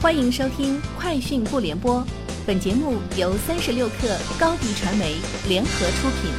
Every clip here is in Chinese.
欢迎收听《快讯不联播》，本节目由三十六克高低传媒联合出品。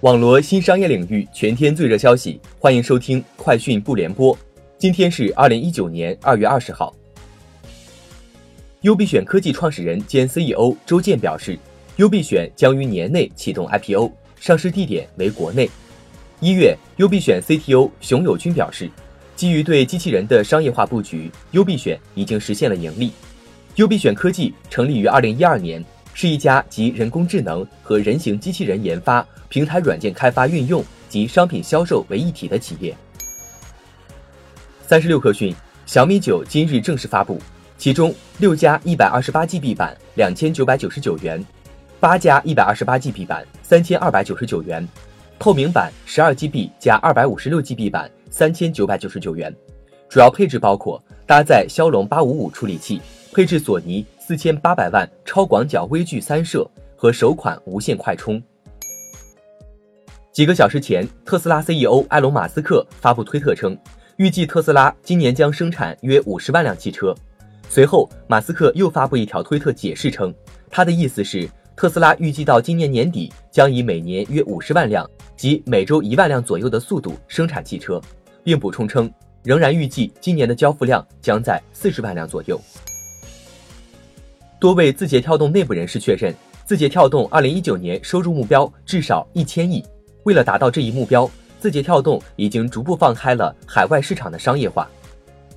网罗新商业领域全天最热消息，欢迎收听《快讯不联播》。今天是二零一九年二月二十号。优必选科技创始人兼 CEO 周健表示，优必选将于年内启动 IPO，上市地点为国内。一月，优必选 CTO 熊友军表示。基于对机器人的商业化布局，优必选已经实现了盈利。优必选科技成立于二零一二年，是一家集人工智能和人形机器人研发、平台软件开发运用及商品销售为一体的企业。三十六氪讯，小米九今日正式发布，其中六加一百二十八 GB 版两千九百九十九元，八加一百二十八 GB 版三千二百九十九元，透明版十二 GB 加二百五十六 GB 版。三千九百九十九元，主要配置包括搭载骁龙八五五处理器，配置索尼四千八百万超广角微距三摄和首款无线快充。几个小时前，特斯拉 CEO 埃隆·马斯克发布推特称，预计特斯拉今年将生产约五十万辆汽车。随后，马斯克又发布一条推特解释称，他的意思是特斯拉预计到今年年底将以每年约五十万辆及每周一万辆左右的速度生产汽车。并补充称，仍然预计今年的交付量将在四十万辆左右。多位字节跳动内部人士确认，字节跳动二零一九年收入目标至少一千亿。为了达到这一目标，字节跳动已经逐步放开了海外市场的商业化。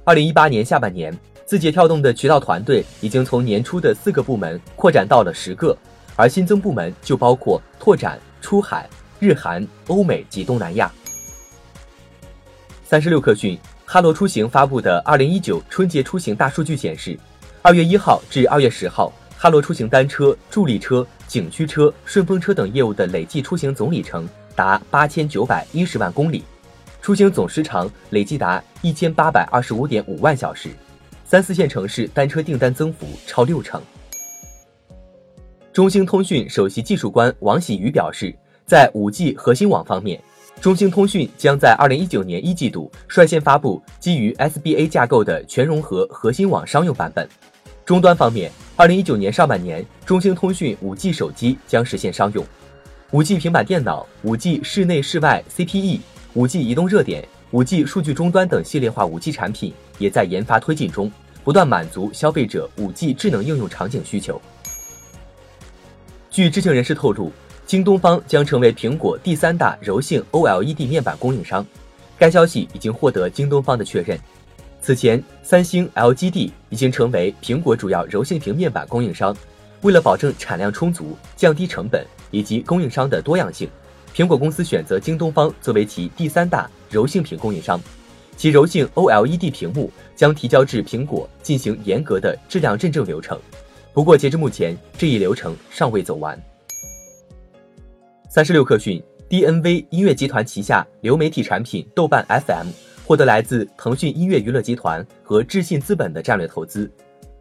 二零一八年下半年，字节跳动的渠道团队已经从年初的四个部门扩展到了十个，而新增部门就包括拓展出海、日韩、欧美及东南亚。三十六氪讯，哈罗出行发布的二零一九春节出行大数据显示，二月一号至二月十号，哈罗出行单车、助力车、景区车、顺风车等业务的累计出行总里程达八千九百一十万公里，出行总时长累计达一千八百二十五点五万小时，三四线城市单车订单增幅超六成。中兴通讯首席技术官王喜瑜表示，在五 G 核心网方面。中兴通讯将在二零一九年一季度率先发布基于 SBA 架构的全融合核心网商用版本。终端方面，二零一九年上半年，中兴通讯五 G 手机将实现商用，五 G 平板电脑、五 G 室内室外 CPE、五 G 移动热点、五 G 数据终端等系列化五 G 产品也在研发推进中，不断满足消费者五 G 智能应用场景需求。据知情人士透露。京东方将成为苹果第三大柔性 OLED 面板供应商，该消息已经获得京东方的确认。此前，三星、LGD 已经成为苹果主要柔性屏面板供应商。为了保证产量充足、降低成本以及供应商的多样性，苹果公司选择京东方作为其第三大柔性屏供应商。其柔性 OLED 屏幕将提交至苹果进行严格的质量认证流程。不过，截至目前，这一流程尚未走完。三十六氪讯，DNV 音乐集团旗下流媒体产品豆瓣 FM 获得来自腾讯音乐娱乐集团和智信资本的战略投资。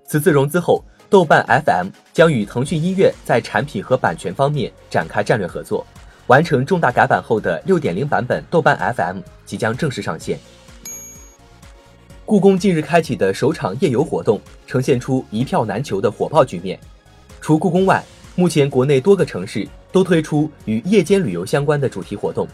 此次融资后，豆瓣 FM 将与腾讯音乐在产品和版权方面展开战略合作。完成重大改版后的六点零版本豆瓣 FM 即将正式上线。故宫近日开启的首场夜游活动，呈现出一票难求的火爆局面。除故宫外，目前国内多个城市。都推出与夜间旅游相关的主题活动。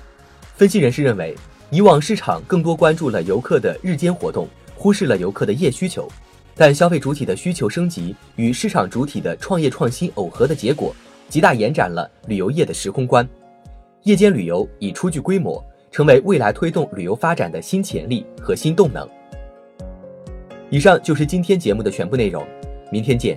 分析人士认为，以往市场更多关注了游客的日间活动，忽视了游客的夜需求。但消费主体的需求升级与市场主体的创业创新耦合的结果，极大延展了旅游业的时空观。夜间旅游已初具规模，成为未来推动旅游发展的新潜力和新动能。以上就是今天节目的全部内容，明天见。